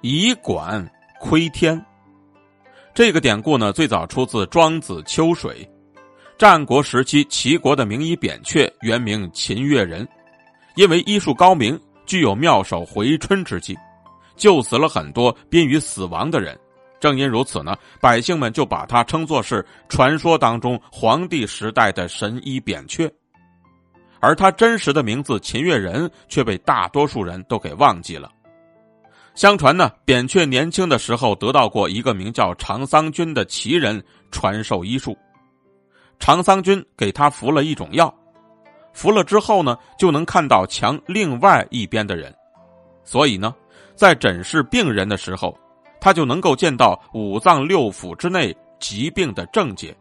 以管窥天。这个典故呢，最早出自《庄子·秋水》。战国时期，齐国的名医扁鹊原名秦越人，因为医术高明，具有妙手回春之技，救死了很多濒于死亡的人。正因如此呢，百姓们就把他称作是传说当中黄帝时代的神医扁鹊。而他真实的名字秦越人却被大多数人都给忘记了。相传呢，扁鹊年轻的时候得到过一个名叫长桑君的奇人传授医术。长桑君给他服了一种药，服了之后呢，就能看到墙另外一边的人，所以呢，在诊视病人的时候，他就能够见到五脏六腑之内疾病的症结。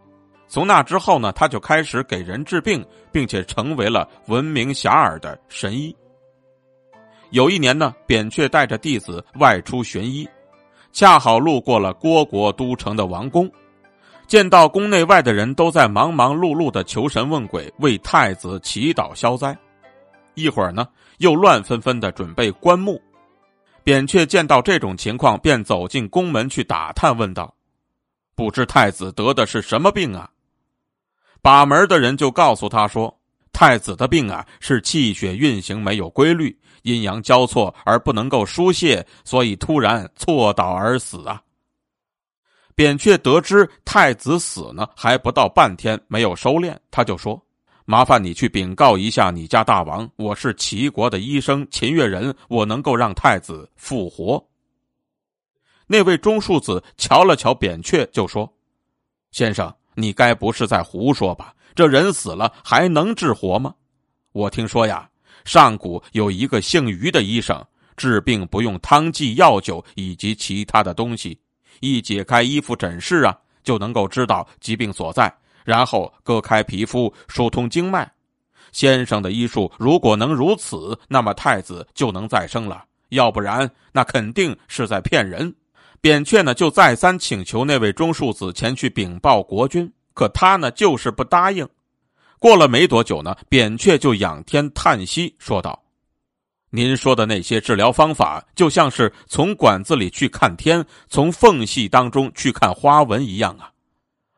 从那之后呢，他就开始给人治病，并且成为了闻名遐迩的神医。有一年呢，扁鹊带着弟子外出寻医，恰好路过了虢国都城的王宫，见到宫内外的人都在忙忙碌碌的求神问鬼，为太子祈祷消灾。一会儿呢，又乱纷纷的准备棺木。扁鹊见到这种情况，便走进宫门去打探，问道：“不知太子得的是什么病啊？”把门的人就告诉他说。太子的病啊，是气血运行没有规律，阴阳交错而不能够疏泄，所以突然错倒而死啊。扁鹊得知太子死呢，还不到半天，没有收敛，他就说：“麻烦你去禀告一下你家大王，我是齐国的医生秦越人，我能够让太子复活。”那位中庶子瞧了瞧扁鹊，就说：“先生，你该不是在胡说吧？”这人死了还能治活吗？我听说呀，上古有一个姓于的医生，治病不用汤剂药酒以及其他的东西，一解开衣服诊视啊，就能够知道疾病所在，然后割开皮肤，疏通经脉。先生的医术如果能如此，那么太子就能再生了；要不然，那肯定是在骗人。扁鹊呢，就再三请求那位中庶子前去禀报国君。可他呢，就是不答应。过了没多久呢，扁鹊就仰天叹息，说道：“您说的那些治疗方法，就像是从管子里去看天，从缝隙当中去看花纹一样啊。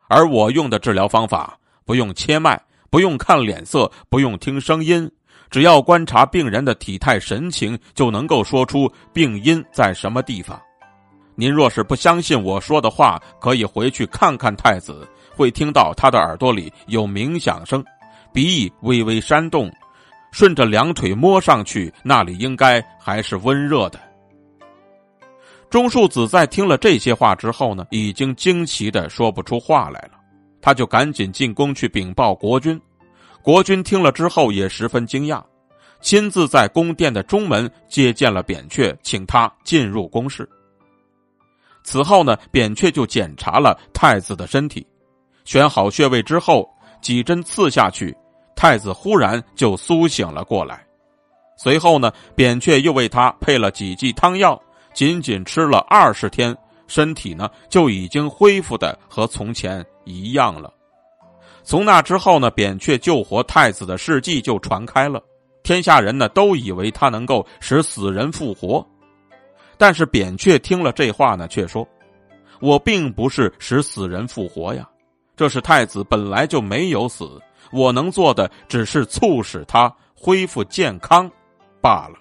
而我用的治疗方法，不用切脉，不用看脸色，不用听声音，只要观察病人的体态神情，就能够说出病因在什么地方。您若是不相信我说的话，可以回去看看太子。”会听到他的耳朵里有鸣响声，鼻翼微微扇动，顺着两腿摸上去，那里应该还是温热的。钟树子在听了这些话之后呢，已经惊奇的说不出话来了，他就赶紧进宫去禀报国君。国君听了之后也十分惊讶，亲自在宫殿的中门接见了扁鹊，请他进入宫室。此后呢，扁鹊就检查了太子的身体。选好穴位之后，几针刺下去，太子忽然就苏醒了过来。随后呢，扁鹊又为他配了几剂汤药，仅仅吃了二十天，身体呢就已经恢复的和从前一样了。从那之后呢，扁鹊救活太子的事迹就传开了，天下人呢都以为他能够使死人复活。但是扁鹊听了这话呢，却说：“我并不是使死人复活呀。”这是太子本来就没有死，我能做的只是促使他恢复健康，罢了。